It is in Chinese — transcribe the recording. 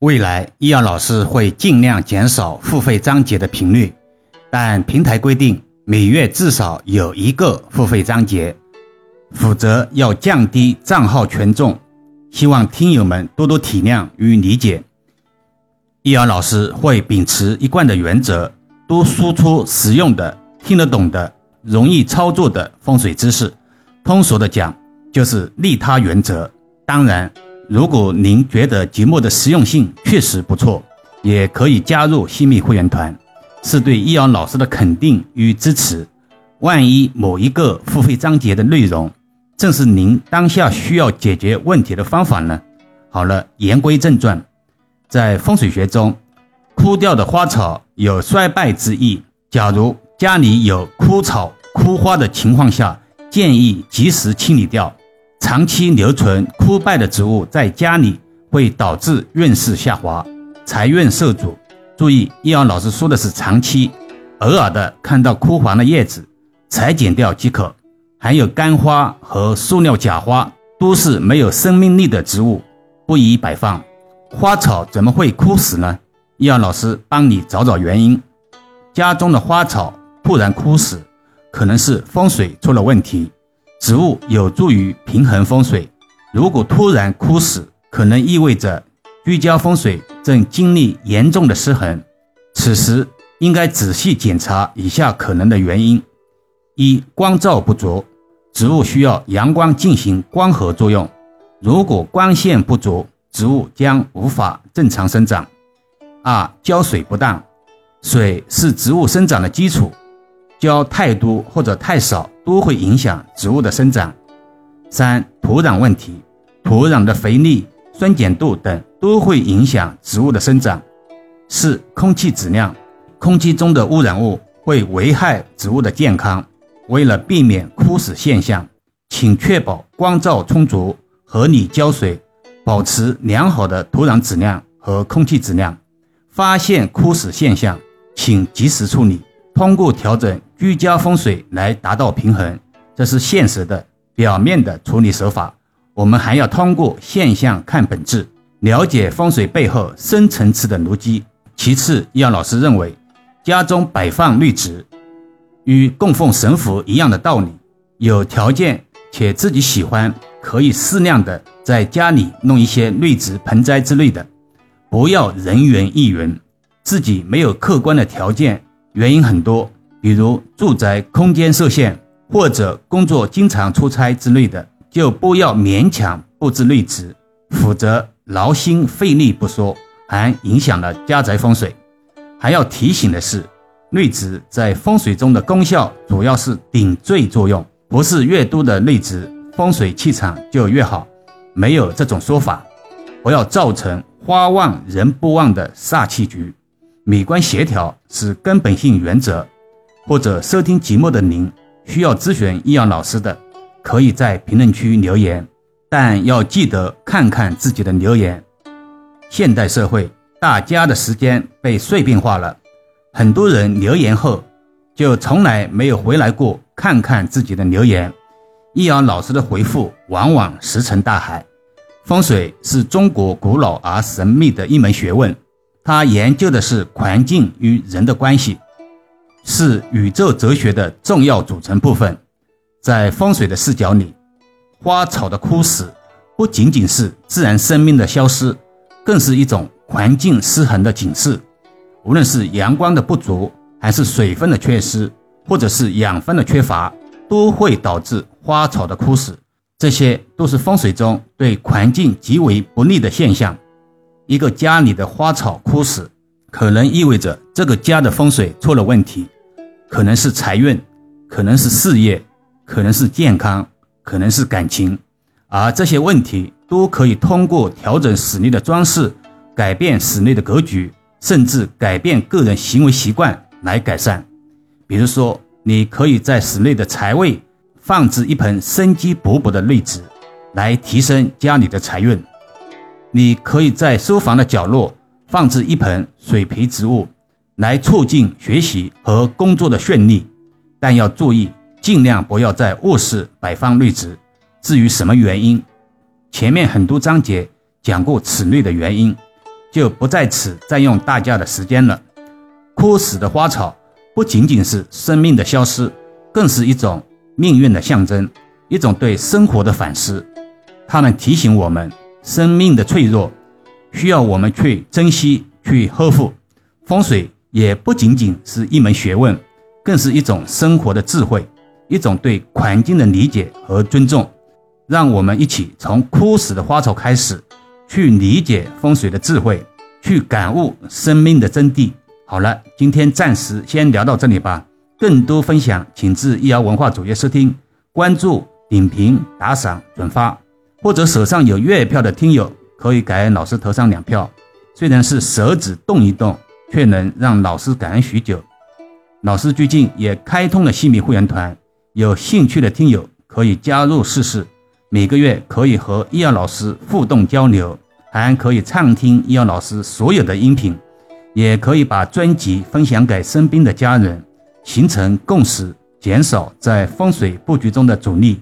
未来易阳老师会尽量减少付费章节的频率，但平台规定每月至少有一个付费章节，否则要降低账号权重。希望听友们多多体谅与理解。易阳老师会秉持一贯的原则，多输出实用的、听得懂的、容易操作的风水知识。通俗的讲，就是利他原则。当然，如果您觉得节目的实用性确实不错，也可以加入新密会员团，是对易阳老师的肯定与支持。万一某一个付费章节的内容，正是您当下需要解决问题的方法呢？好了，言归正传，在风水学中，枯掉的花草有衰败之意。假如家里有枯草枯花的情况下，建议及时清理掉。长期留存枯败的植物在家里，会导致运势下滑，财运受阻。注意，易阳老师说的是长期，偶尔的看到枯黄的叶子，裁剪掉即可。还有干花和塑料假花都是没有生命力的植物，不宜摆放。花草怎么会枯死呢？易阳老师帮你找找原因。家中的花草突然枯死，可能是风水出了问题。植物有助于平衡风水，如果突然枯死，可能意味着居家风水正经历严重的失衡。此时应该仔细检查以下可能的原因。一光照不足，植物需要阳光进行光合作用。如果光线不足，植物将无法正常生长。二浇水不当，水是植物生长的基础，浇太多或者太少都会影响植物的生长。三土壤问题，土壤的肥力、酸碱度等都会影响植物的生长。四空气质量，空气中的污染物会危害植物的健康。为了避免枯死现象，请确保光照充足、合理浇水，保持良好的土壤质量和空气质量。发现枯死现象，请及时处理，通过调整居家风水来达到平衡。这是现实的、表面的处理手法。我们还要通过现象看本质，了解风水背后深层次的逻辑。其次，杨老师认为，家中摆放绿植。与供奉神佛一样的道理，有条件且自己喜欢，可以适量的在家里弄一些绿植盆栽之类的，不要人云亦云。自己没有客观的条件，原因很多，比如住宅空间受限，或者工作经常出差之类的，就不要勉强布置绿植，否则劳心费力不说，还影响了家宅风水。还要提醒的是。绿植在风水中的功效主要是顶缀作用，不是越多的绿植风水气场就越好，没有这种说法。不要造成花旺人不旺的煞气局，美观协调是根本性原则。或者收听节目的您需要咨询易阳老师的，可以在评论区留言，但要记得看看自己的留言。现代社会，大家的时间被碎片化了。很多人留言后，就从来没有回来过看看自己的留言。易阳老师的回复往往石沉大海。风水是中国古老而神秘的一门学问，它研究的是环境与人的关系，是宇宙哲学的重要组成部分。在风水的视角里，花草的枯死不仅仅是自然生命的消失，更是一种环境失衡的警示。无论是阳光的不足，还是水分的缺失，或者是养分的缺乏，都会导致花草的枯死。这些都是风水中对环境极为不利的现象。一个家里的花草枯死，可能意味着这个家的风水出了问题，可能是财运，可能是事业，可能是健康，可能是感情。而这些问题都可以通过调整室内的装饰，改变室内的格局。甚至改变个人行为习惯来改善，比如说，你可以在室内的财位放置一盆生机勃勃的绿植，来提升家里的财运；你可以在书房的角落放置一盆水培植物，来促进学习和工作的顺利。但要注意，尽量不要在卧室摆放绿植。至于什么原因，前面很多章节讲过此类的原因。就不在此占用大家的时间了。枯死的花草不仅仅是生命的消失，更是一种命运的象征，一种对生活的反思。它们提醒我们，生命的脆弱需要我们去珍惜、去呵护。风水也不仅仅是一门学问，更是一种生活的智慧，一种对环境的理解和尊重。让我们一起从枯死的花草开始，去理解风水的智慧，去感悟生命的真谛。好了，今天暂时先聊到这里吧。更多分享，请至易瑶文化主页收听、关注、点评、打赏、转发，或者手上有月票的听友可以给老师投上两票。虽然是手指动一动，却能让老师感恩许久。老师最近也开通了西米会员团，有兴趣的听友可以加入试试。每个月可以和易阳老师互动交流，还可以畅听易阳老师所有的音频。也可以把专辑分享给身边的家人，形成共识，减少在风水布局中的阻力。